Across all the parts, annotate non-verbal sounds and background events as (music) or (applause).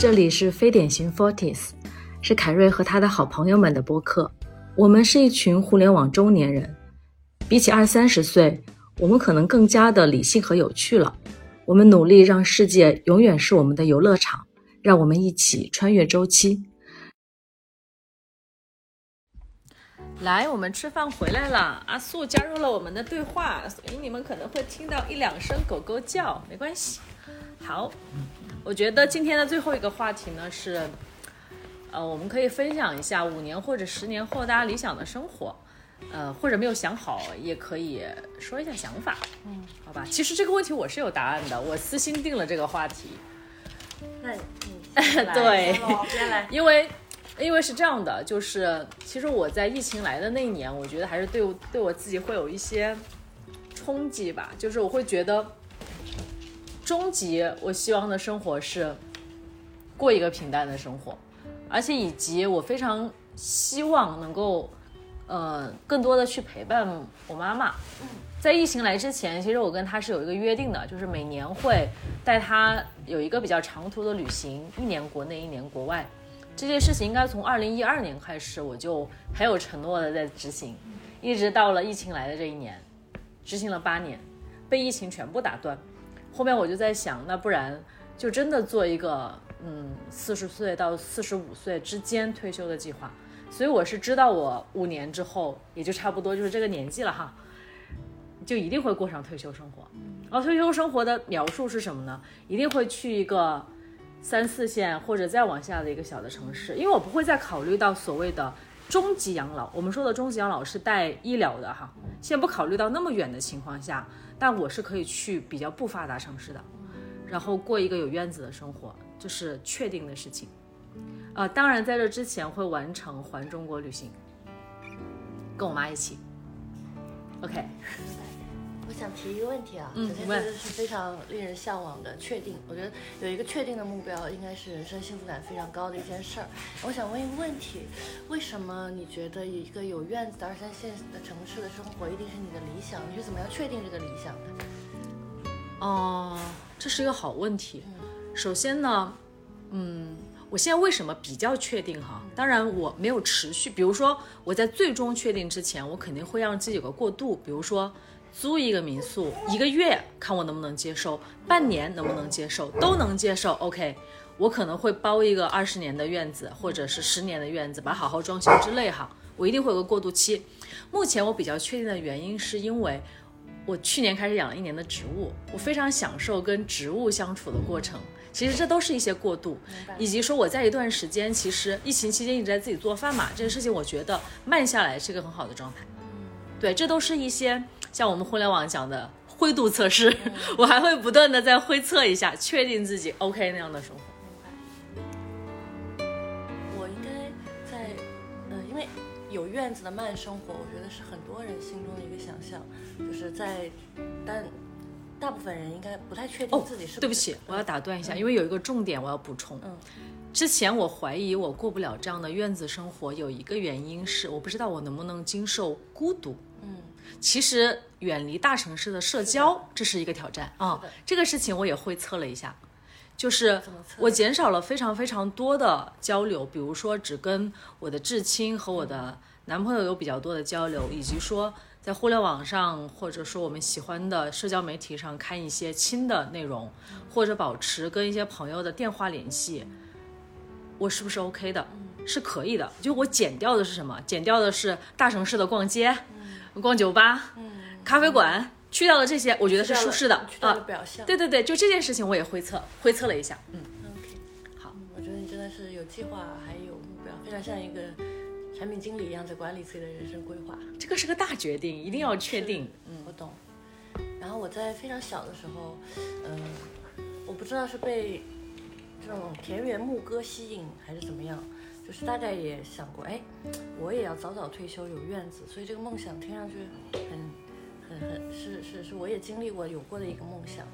这里是非典型 Forties，是凯瑞和他的好朋友们的播客。我们是一群互联网中年人，比起二三十岁，我们可能更加的理性和有趣了。我们努力让世界永远是我们的游乐场，让我们一起穿越周期。来，我们吃饭回来了。阿素加入了我们的对话，所以你们可能会听到一两声狗狗叫，没关系。好，我觉得今天的最后一个话题呢是，呃，我们可以分享一下五年或者十年后大家理想的生活，呃，或者没有想好也可以说一下想法。嗯，好吧。其实这个问题我是有答案的，我私心定了这个话题。那你 (laughs) 对，先来，因为因为是这样的，就是其实我在疫情来的那一年，我觉得还是对我对我自己会有一些冲击吧，就是我会觉得，终极我希望的生活是过一个平淡的生活，而且以及我非常希望能够呃更多的去陪伴我妈妈。在疫情来之前，其实我跟她是有一个约定的，就是每年会带她有一个比较长途的旅行，一年国内，一年国外。这件事情应该从二零一二年开始，我就很有承诺的在执行，一直到了疫情来的这一年，执行了八年，被疫情全部打断。后面我就在想，那不然就真的做一个嗯四十岁到四十五岁之间退休的计划。所以我是知道我五年之后，也就差不多就是这个年纪了哈，就一定会过上退休生活。而退休生活的描述是什么呢？一定会去一个三四线或者再往下的一个小的城市，因为我不会再考虑到所谓的终极养老。我们说的终极养老是带医疗的哈，先不考虑到那么远的情况下，但我是可以去比较不发达城市的，然后过一个有院子的生活，这是确定的事情。呃，当然在这之前会完成环中国旅行，跟我妈一起。OK，我想提一个问题啊，首先这个是非常令人向往的确定，我觉得有一个确定的目标，应该是人生幸福感非常高的一件事儿。我想问一个问题，为什么你觉得一个有院子的二三线的城市的生活一定是你的理想？你是怎么样确定这个理想的？哦，这是一个好问题。首先呢，嗯，我现在为什么比较确定哈？当然我没有持续，比如说我在最终确定之前，我肯定会让自己有个过渡，比如说租一个民宿一个月，看我能不能接受，半年能不能接受，都能接受，OK。我可能会包一个二十年的院子，或者是十年的院子，把它好好装修之类哈。我一定会有个过渡期。目前我比较确定的原因是因为我去年开始养了一年的植物，我非常享受跟植物相处的过程。其实这都是一些过渡，以及说我在一段时间，其实疫情期间一直在自己做饭嘛，这个事情我觉得慢下来是一个很好的状态。对，这都是一些像我们互联网讲的灰度测试，(laughs) 我还会不断的再灰测一下，确定自己 OK 那样的生活。我应该在，呃，因为有院子的慢生活，我觉得是很多人心中的一个想象，就是在，但大部分人应该不太确定自己是、哦对不起，我要打断一下，因为有一个重点我要补充。嗯之前我怀疑我过不了这样的院子生活，有一个原因是我不知道我能不能经受孤独。嗯，其实远离大城市的社交，这是一个挑战啊、的这个事情我也会测了一下，就是我减少了非常非常多的交流，比如说只跟我的至亲和我的男朋友有比较多的交流，以及说在互联网上或者说我们喜欢的社交媒体上看一些轻的内容，或者保持跟一些朋友的电话联系，我是不是 OK 的？是可以的。就我减掉的是什么？减掉的是大城市的逛街、逛酒吧、咖啡馆，去掉了这些，我觉得是舒适的啊。表象。对对对，就这件事情我也会测，会测了一下，嗯。OK，好嗯，我觉得你真的是有计划，还有目标，非常像一个产品经理一样在管理自己的人生规划。这个是个大决定，一定要确定。嗯，我懂。然后我在非常小的时候，嗯、我不知道是被这种田园牧歌吸引还是怎么样，就是大概也想过，哎，我也要早早退休，有院子，所以这个梦想听上去很、很、很是是是，我也经历过有过的一个梦想。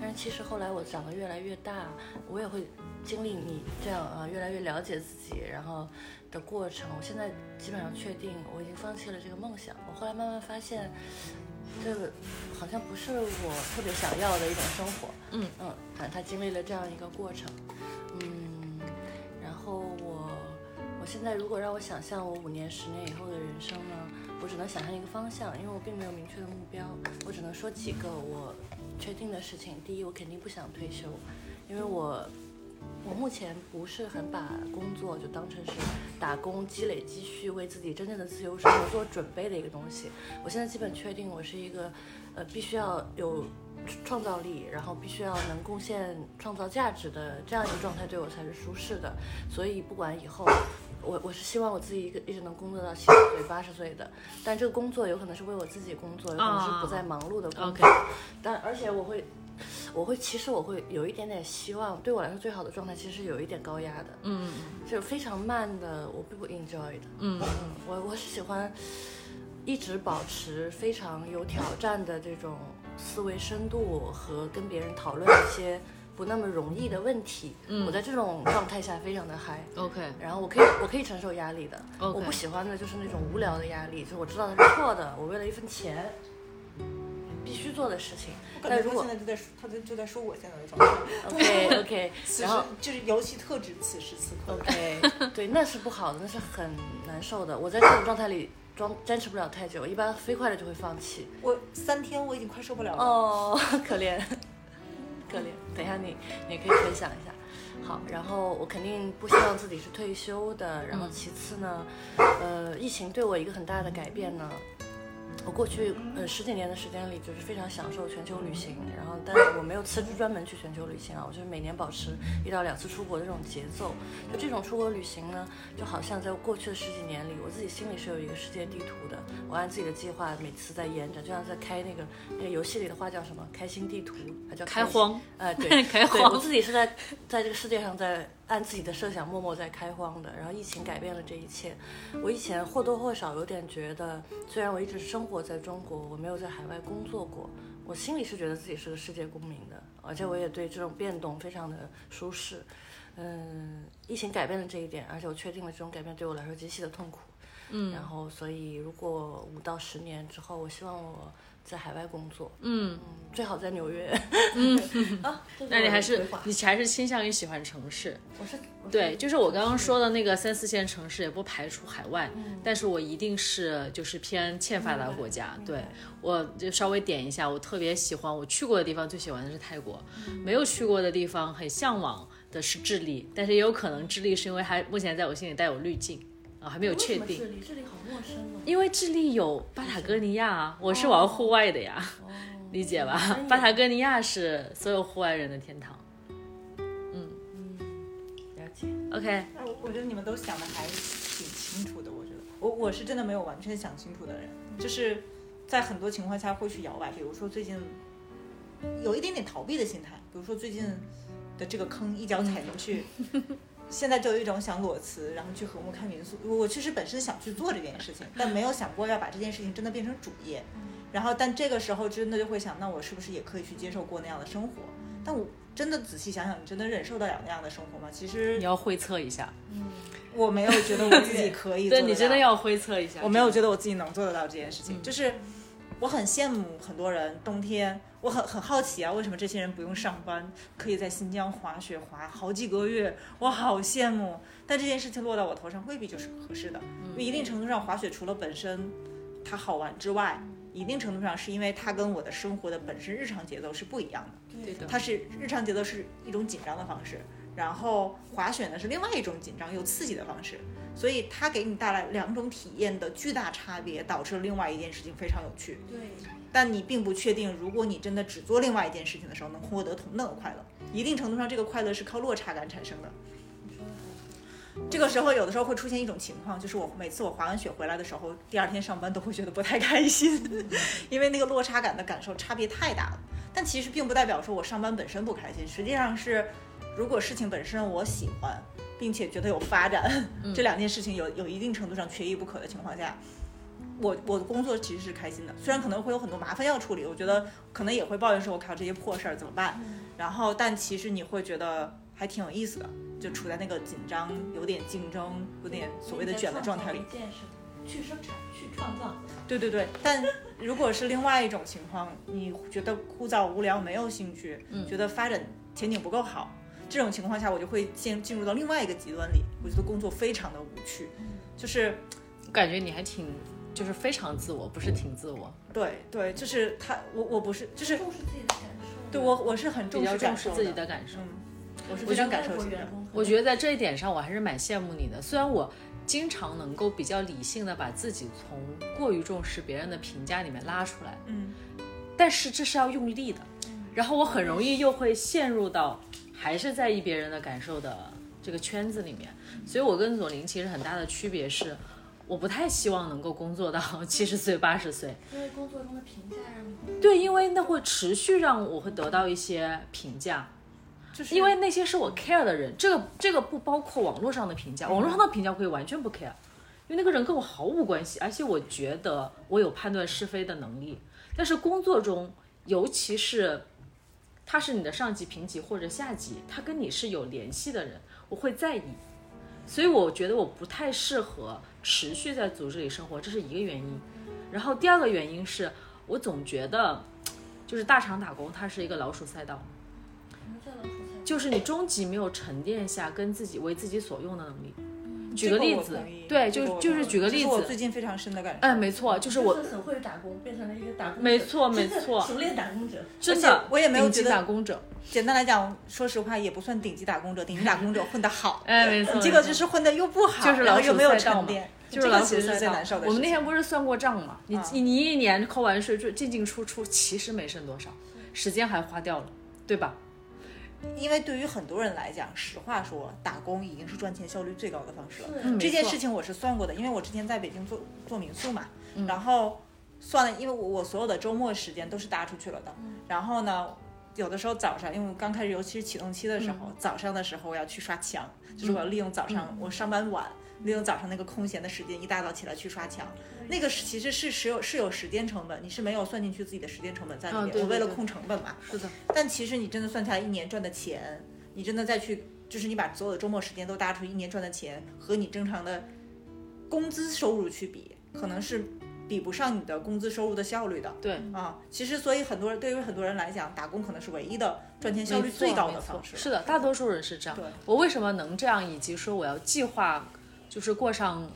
但是其实后来我长得越来越大，我也会经历你这样啊，越来越了解自己，然后的过程。我现在基本上确定我已经放弃了这个梦想。我后来慢慢发现，这个好像不是我特别想要的一种生活。嗯嗯，反正他经历了这样一个过程。现在如果让我想象我五年、十年以后的人生呢，我只能想象一个方向，因为我并没有明确的目标，我只能说几个我确定的事情。第一，我肯定不想退休，因为我我目前不是很把工作就当成是打工积累积蓄，为自己真正的自由生活做准备的一个东西。我现在基本确定我是一个呃必须要有创造力，然后必须要能贡献创造价值的这样一个状态对我才是舒适的。所以不管以后。我我是希望我自己一个一直能工作到七十岁八十岁的，但这个工作有可能是为我自己工作，有可能是不再忙碌的工作。(laughs) 但而且我会，我会其实我会有一点点希望，对我来说最好的状态其实是有一点高压的，嗯，就非常慢的，我并不 enjoy 的，嗯嗯，我我是喜欢一直保持非常有挑战的这种思维深度和跟别人讨论一些。不那么容易的问题，嗯我在这种状态下非常的嗨，(laughs) OK，然后我可以我可以承受压力的 OK 我不喜欢的就是那种无聊的压力，就是我知道它是错的，我为了一份钱必须做的事情。但如果现在就在说，他就就在说我现在的状态。OK OK，(laughs) 此时然后就是尤其特指此时此刻。OK，对，那是不好的，那是很难受的。我在这种状态里装坚持不了太久，一般飞快的就会放弃。我三天我已经快受不了了。哦，(laughs) 可怜，可怜。等一下你你也可以分享一下。好，然后我肯定不希望自己是退休的。然后其次呢，呃，疫情对我一个很大的改变呢，我过去呃十几年的时间里，就是非常享受全球旅行，然后但是我没有辞职专门去全球旅行啊，我就是每年保持一到两次出国的这种节奏。就这种出国旅行呢，就好像在过去的十几年里，我自己心里是有一个世界地图的，我按自己的计划每次在延展，就像在开那个那个游戏里的话叫什么开心地图，它叫开荒，呃，对，(laughs) 开荒我自己是在在这个世界上在按自己的设想默默在开荒的。然后疫情改变了这一切。我以前或多或少有点觉得，虽然我一直生活在中国，我没有在海外工作过，我心里是觉得自己是个世界公民的，而且我也对这种变动非常的舒适。嗯，疫情改变了这一点，而且我确定了这种改变对我来说极其的痛苦。嗯，然后所以如果五到十年之后，我希望我在海外工作，嗯，嗯，最好在纽约。嗯 (laughs) 啊，那你还是你还是倾向于喜欢城市？我是对，就是我刚刚说的那个三四线城市，也不排除海外，嗯但是我一定是就是偏欠发达国家。对，我就稍微点一下，我特别喜欢我去过的地方，最喜欢的是泰国，嗯没有去过的地方很向往的是智利，但是也有可能智利是因为还目前在我心里带有滤镜啊，还没有确定。智利好陌生哦。因为智利有巴塔哥尼亚啊，我是玩户外的呀，哦，(laughs) 理解吧 (laughs) 巴塔哥尼亚是所有户外人的天堂。嗯了解。OK，我觉得你们都想的还挺清楚的。我觉得我我是真的没有完全想清楚的人，就是在很多情况下会去摇摆。比如说最近有一点点逃避的心态，比如说最近的这个坑一脚踩进去，(laughs) 现在就有一种想裸辞，然后去和睦看民宿。我其实本身想去做这件事情，但没有想过要把这件事情真的变成主业。然后，但这个时候真的就会想，那我是不是也可以去接受过那样的生活？但我真的仔细想想，你真的忍受得了那样的生活吗？其实你要会测一下，嗯我没有觉得我自己可以做到 (laughs) 你真的要会测一下。我没有觉得我自己能做得到这件事情，嗯就是我很羡慕很多人冬天，我很很好奇啊，为什么这些人不用上班，可以在新疆滑雪滑好几个月，我好羡慕。但这件事情落到我头上未必就是合适的，因为一定程度上滑雪除了本身它好玩之外，一定程度上是因为它跟我的生活的本身日常节奏是不一样的。对的，它是日常节奏是一种紧张的方式，然后滑雪呢是另外一种紧张又刺激的方式，所以它给你带来两种体验的巨大差别，导致了另外一件事情非常有趣。对，但你并不确定，如果你真的只做另外一件事情的时候，能获得同等的快乐。一定程度上，这个快乐是靠落差感产生的。这个时候，有的时候会出现一种情况，就是我每次我滑完雪回来的时候，第二天上班都会觉得不太开心，(laughs) 因为那个落差感的感受差别太大了。但其实并不代表说我上班本身不开心，实际上是，如果事情本身我喜欢，并且觉得有发展，这两件事情有有一定程度上缺一不可的情况下，我我的工作其实是开心的，虽然可能会有很多麻烦要处理，我觉得可能也会抱怨说我靠这些破事儿怎么办，然后但其实你会觉得还挺有意思的，就处在那个紧张、有点竞争、有点所谓的卷的状态里。去生产，去创造。对对对，但如果是另外一种情况，你觉得枯燥无聊、没有兴趣，觉得发展前景不够好，这种情况下，我就会进进入到另外一个极端里，我觉得工作非常的无趣，就是感觉你还挺就是非常自我，不是挺自我，对对，就是他我我不是就是重视自己的感受。对我我是很比较重视重视自己的感受。嗯，我是非常感受型的我觉得在这一点上，我还是蛮羡慕你的。虽然我经常能够比较理性的把自己从过于重视别人的评价里面拉出来，嗯，但是这是要用力的。然后我很容易又会陷入到还是在意别人的感受的这个圈子里面。所以我跟左琳其实很大的区别是，我不太希望能够工作到 (laughs) 七十岁、八十岁。因为工作中的评价让你对，因为那会持续让我会得到一些评价。就是因为那些是我 care 的人，这个这个不包括网络上的评价，网络上的评价我可以完全不 care，因为那个人跟我毫无关系，而且我觉得我有判断是非的能力。但是工作中，尤其是他是你的上级、平级或者下级，他跟你是有联系的人，我会在意，所以我觉得我不太适合持续在组织里生活，这是一个原因。然后第二个原因是我总觉得，就是大厂打工它是一个老鼠赛道。什么叫老鼠赛？就是你终极没有沉淀下跟自己为自己所用的能力。举个个例子对，就就是举个例子，我最近非常深的感受。哎，没错，就是我很会打工，变成了一个打工者，没错没错熟练打工者。真的，我也没有顶级觉得打工者，简单来讲，说实话也不算顶级打工者，顶级打工者混得好，哎，没错，这个就是混得又不好，就是老鼠然后又没有沉淀，就是这个其实最难受的。我们那天不是算过账吗？你嗯你你一年扣完税就进进出出，其实没剩多少，时间还花掉了，对吧？因为对于很多人来讲，实话说，打工已经是赚钱效率最高的方式了。嗯这件事情我是算过的，因为我之前在北京做做民宿嘛，嗯然后算了，因为我我所有的周末时间都是搭出去了的，嗯然后呢。有的时候早上，因为我刚开始，尤其是启动期的时候，嗯早上的时候我要去刷墙，就是我要利用早上、我上班晚，利用早上那个空闲的时间，一大早起来去刷墙。那个其实是是有是有时间成本，你是没有算进去自己的时间成本在里面。嗯对对对我为了控成本嘛，是的，但其实你真的算下来一年赚的钱，你真的再去，就是你把所有的周末时间都搭出一年赚的钱，和你正常的工资收入去比，可能是比不上你的工资收入的效率的对，啊。其实，所以很多人对于很多人来讲，打工可能是唯一的赚钱效率最高的方式。是的，大多数人是这样对。我为什么能这样，以及说我要计划，就是过上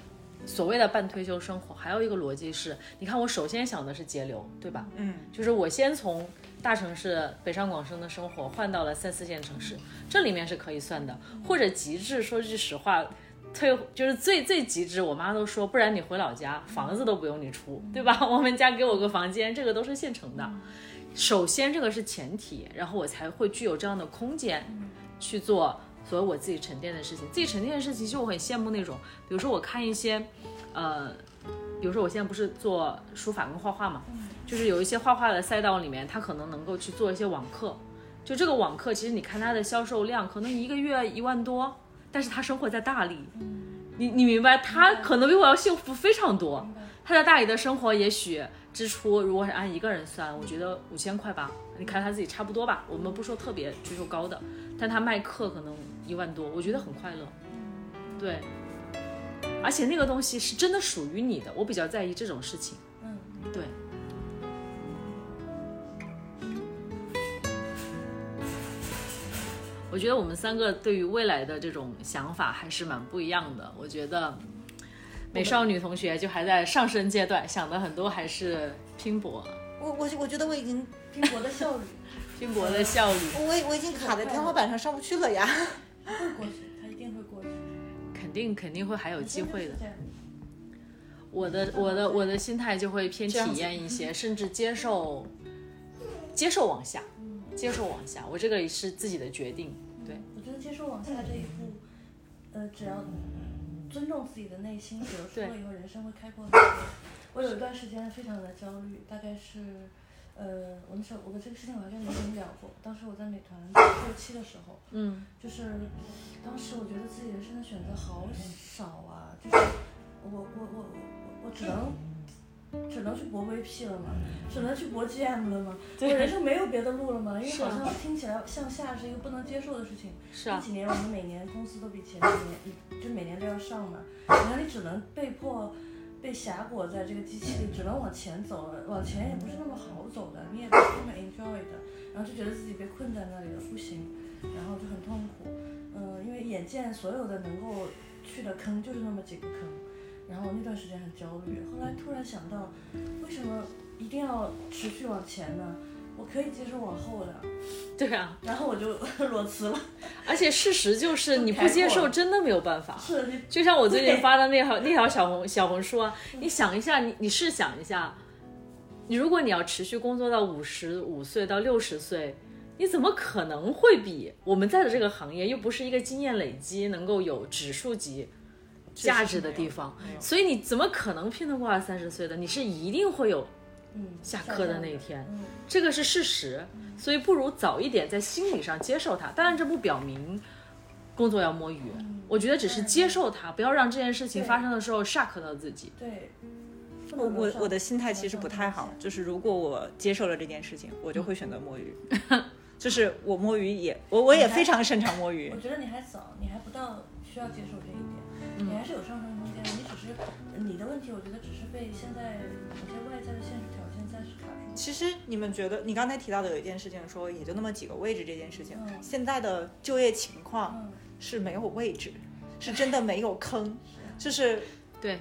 所谓的半退休生活，还有一个逻辑是，你看我首先想的是节流，对吧？嗯，就是我先从大城市北上广深的生活换到了三四线城市，这里面是可以算的，或者极致说句实话。退就是最最极致，我妈都说，不然你回老家，房子都不用你出，对吧？(laughs) 我们家给我个房间，这个都是现成的。首先这个是前提，然后我才会具有这样的空间去做所有我自己沉淀的事情。自己沉淀的事情，其实我很羡慕那种，比如说我看一些，呃，比如说我现在不是做书法跟画画嘛，就是有一些画画的赛道里面，他可能能够去做一些网课。就这个网课，其实你看它的销售量，可能一个月一万多，但是他生活在大理，你你明白，他可能比我要幸福非常多。他在大理的生活，也许支出如果是按一个人算，我觉得五千块吧，你看他自己差不多吧。我们不说特别追求高的，但他卖课可能一万多，我觉得很快乐。对，而且那个东西是真的属于你的，我比较在意这种事情。嗯，对。我觉得我们三个对于未来的这种想法还是蛮不一样的。我觉得美少女同学就还在上升阶段，想的很多还是拼搏、我我我觉得我已经拼搏的效率。(laughs) 拼搏的效率，我我已经卡在天花板上上不去了呀。会过去，他一定会过去，肯定肯定会还有机会的。我的我的我的心态就会偏体验一些，甚至接受接受往下，接受往下。我这个是自己的决定，对。我觉得接受往下这一步，呃，只要尊重自己的内心，(laughs) 有对说了以后，人生会开阔很多。我有一段时间非常的焦虑，大概是，呃，我那时候我这个事情我还跟你们聊过。当时我在美团后期的时候，嗯，就是当时我觉得自己人生的选择好少啊，就是我我我我我只能。只能去搏 VP 了吗，只能去搏 GM 了吗，我人生没有别的路了吗，因为好像听起来向下是一个不能接受的事情。是啊这，几年我们每年公司都比前几年，就每年都要上嘛，然后你只能被迫被挟裹在这个机器里，只能往前走了，往前也不是那么好走的，你也不是那么 enjoy 的。然后就觉得自己被困在那里了，不行，然后就很痛苦。嗯、因为眼见所有的能够去的坑就是那么几个坑，然后那段时间很焦虑。后来突然想到，为什么一定要持续往前呢？我可以接受往后的，(laughs) 对啊，然后我就 (laughs) 裸辞了。而且事实就是你不接受真的没有办法。是，(laughs) 就像我最近发的那条那条小红小红书啊，你想一下，你你试想一下，你如果你要持续工作到五十五岁到六十岁，你怎么可能会比我们在的这个行业又不是一个经验累积能够有指数级价值的地方所以你怎么可能拼得过二三十岁的？你是一定会有嗯下课的那一天，嗯这个是事实，所以不如早一点在心理上接受它。当然，这不表明工作要摸鱼，我觉得只是接受它，不要让这件事情发生的时候 shock 到自己。对。我我我的心态其实不太好，就是如果我接受了这件事情，我就会选择摸鱼。(laughs) 就是我摸鱼也，我我也非常擅长摸鱼我。觉得你还早，你还不到需要接受这一点，你还是有上升空间的。你只是你的问题，我觉得只是被现在某些外在的现实条件暂时卡住。其实你们觉得，你刚才提到的有一件事情，说也就那么几个位置这件事情，嗯现在的就业情况嗯，是没有位置，是真的没有坑，(laughs) 就是对，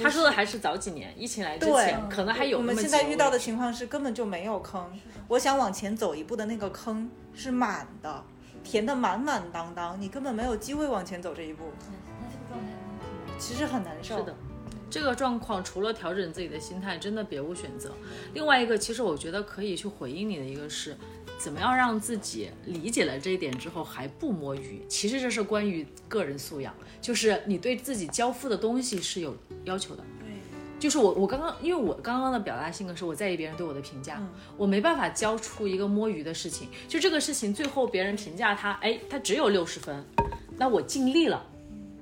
他说的还是早几年疫情来之前，可能还有我们现在遇到的情况是根本就没有坑。我想往前走一步的那个坑是满的，填的满满当当，你根本没有机会往前走这一步，其实很难受。是的，这个状况除了调整自己的心态，真的别无选择。另外一个，其实我觉得可以去回应你的一个是，怎么样让自己理解了这一点之后还不摸鱼。其实这是关于个人素养，就是你对自己交付的东西是有要求的。对，就是我，我刚刚因为我刚刚的表达性格是我在意别人对我的评价，我没办法交出一个摸鱼的事情。就这个事情，最后别人评价他，哎，他只有六十分，那我尽力了。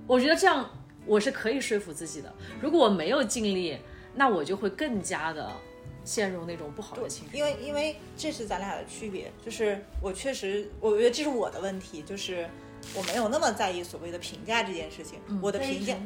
我觉得这样我是可以说服自己的。如果我没有尽力，那我就会更加的陷入那种不好的情绪。因为因为这是咱俩的区别，就是我确实，我觉得这是我的问题，就是我没有那么在意所谓的评价这件事情。我的评价，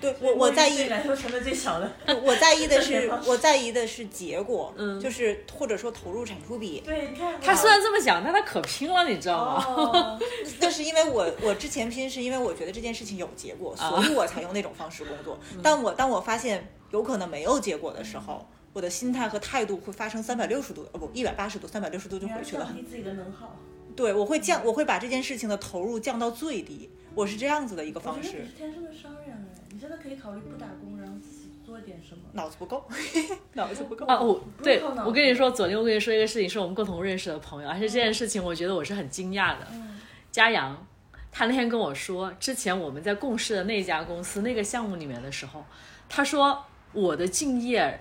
对我我在意，来说成本最小的。(laughs) 我在意的是 (laughs) 我在意的是结果，嗯就是或者说投入产出比。对，你看他虽然这么讲，但他可拼了，你知道吗？哦，(laughs) 那是因为我我之前拼是因为我觉得这件事情有结果，啊所以我才用那种方式工作。嗯但我当我发现有可能没有结果的时候，我的心态和态度会发生三百六十度，哦不一百八十度，三百六十度就回去了降。低自己的能耗。对，我会降，我会把这件事情的投入降到最低，我是这样子的一个方式我觉得你。是天生的商人哎，你真的可以考虑不打工，然后自己做点什么。脑子不够，(laughs) 脑子不够。啊，我对我跟你说，昨天我跟你说一个事情，是我们共同认识的朋友，而且这件事情我觉得我是很惊讶的。嗯嘉阳，他那天跟我说，之前我们在共事的那家公司那个项目里面的时候，他说我的敬业，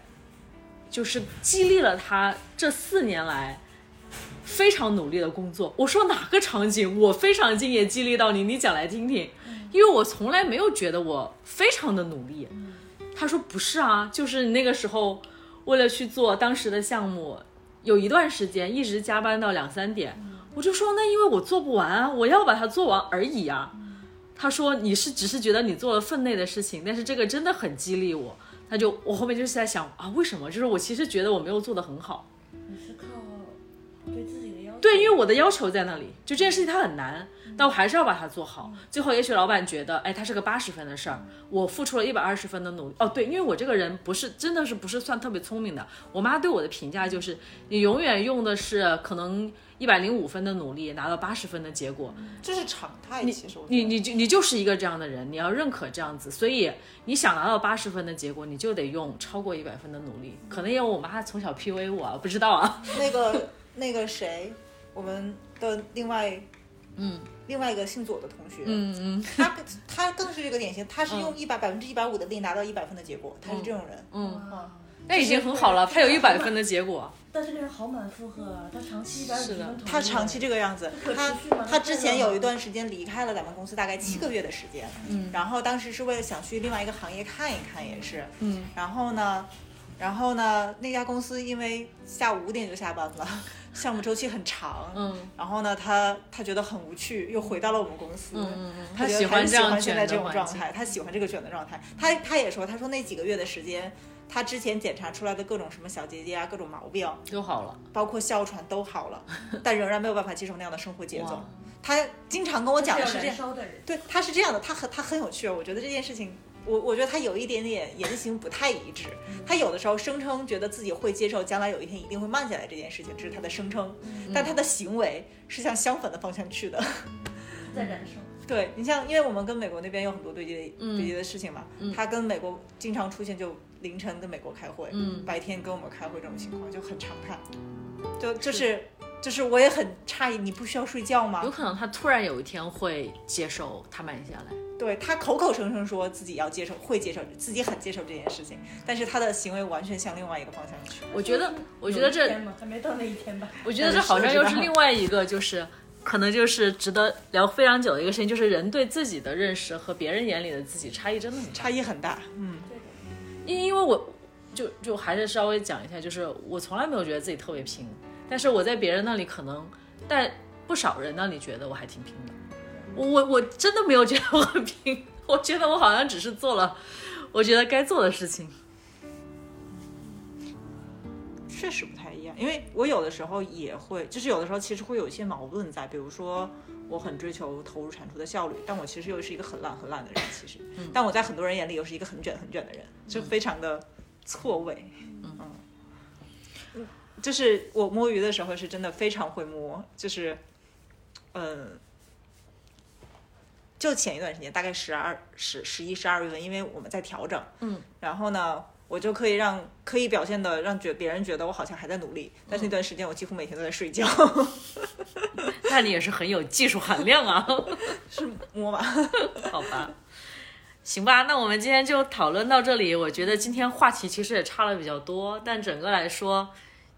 就是激励了他这四年来非常努力的工作。我说哪个场景我非常敬业激励到你？你讲来听听，因为我从来没有觉得我非常的努力。他说不是啊，就是你那个时候为了去做当时的项目，有一段时间一直加班到两三点。我就说那因为我做不完啊，我要把它做完而已啊。他说你是只是觉得你做了分内的事情，但是这个真的很激励我。他就我后面就是在想啊，为什么？就是我其实觉得我没有做得很好。对，因为我的要求在那里，就这件事情它很难，但我还是要把它做好。最后，也许老板觉得，哎，它是个八十分的事儿，我付出了一百二十分的努力。哦，对，因为我这个人不是真的是不是算特别聪明的，我妈对我的评价就是，你永远用的是可能一百零五分的努力拿到八十分的结果，这是常态，其实我觉得你你就你就是一个这样的人，你要认可这样子，所以你想拿到八十分的结果，你就得用超过一百分的努力。可能因为我妈从小 PUA 我啊，不知道啊。那个 (laughs) 那个谁，我们的另外嗯。另外一个姓左的同学，嗯嗯。他更他更是这个典型，他是用一百百分之一百五的力拿到一百分的结果，他是这种人。嗯，哇那已经很好了，他有一百分的结果。但是那人好满负荷啊，他长期一百五他长期这个样子，他他之前有一段时间离开了咱们公司，大概七个月的时间。嗯，然后当时是为了想去另外一个行业看一看，也是。嗯，然后呢，然后呢，那家公司因为下午五点就下班了，项目周期很长。嗯然后呢，他他觉得很无趣，又回到了我们公司。嗯嗯嗯他觉得他喜欢很喜这样卷欢现在这种状态，他喜欢这个卷的状态。他他也说，他说那几个月的时间，他之前检查出来的各种什么小结节啊、各种毛病，都好了。包括哮喘都好了，(laughs) 但仍然没有办法接受那样的生活节奏。他经常跟我讲的是这样，对，他是这样的，他很他很有趣，我觉得这件事情。我我觉得他有一点点言行不太一致，他有的时候声称觉得自己会接受将来有一天一定会慢下来这件事情，这是他的声称，但他的行为是向相反的方向去的。(laughs) 在燃烧。(laughs) 对你像，因为我们跟美国那边有很多对接嗯对接的事情嘛，他跟美国经常出现就凌晨跟美国开会，嗯白天跟我们开会这种情况就很常态，就就是就是我也很诧异，你不需要睡觉吗有？可能他突然有一天会接受他慢下来。对他口口声声说自己要接受，会接受，自己很接受这件事情，但是他的行为完全向另外一个方向去。我觉得，我觉得这，还没到那一天吧？我觉得这好像又是另外一个，就是可能就是值得聊非常久的一个事情，就是人对自己的认识和别人眼里的自己差异真的很大。差异很大，嗯，因因为我就就还是稍微讲一下，就是我从来没有觉得自己特别拼，但是我在别人那里可能，但不少人那里觉得我还挺拼的。我我我真的没有觉得我很拼，(laughs) 我觉得我好像只是做了我觉得该做的事情。确实不太一样，因为我有的时候也会，就是有的时候其实会有一些矛盾在，比如说我很追求投入产出的效率，但我其实又是一个很懒很懒的人，其实，但我在很多人眼里又是一个很卷很卷的人，就非常的错位，嗯，嗯就是我摸鱼的时候是真的非常会摸，就是，嗯。就前一段时间，大概十二、十、十一、十二月份，因为我们在调整，嗯，然后呢，我就可以让可以表现的让觉别人觉得我好像还在努力，但是那段时间我几乎每天都在睡觉，(laughs) 那你也是很有技术含量啊，(laughs) 是摸吧？(laughs) 好吧。行吧，那我们今天就讨论到这里。我觉得今天话题其实也差了比较多，但整个来说，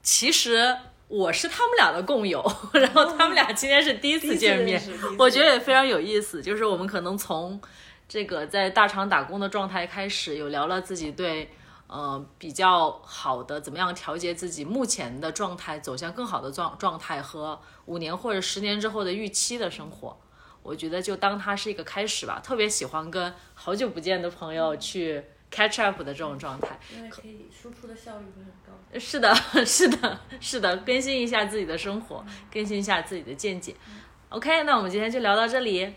其实我是他们俩的共友，(laughs) 然后他们俩今天是第一次见面我觉得也非常有意思。就是我们可能从这个在大厂打工的状态开始，有聊了自己对呃比较好的怎么样调节自己目前的状态，走向更好的状状态和五年或者十年之后的预期的生活。我觉得就当它是一个开始吧，特别喜欢跟好久不见的朋友去 catch up 的这种状态。因为可以输出的效率会很高。是的，(laughs) 是的，是的，更新一下自己的生活，更新一下自己的见解。OK，那我们今天就聊到这里，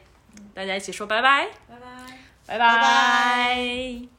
大家一起说拜拜，拜拜。拜拜拜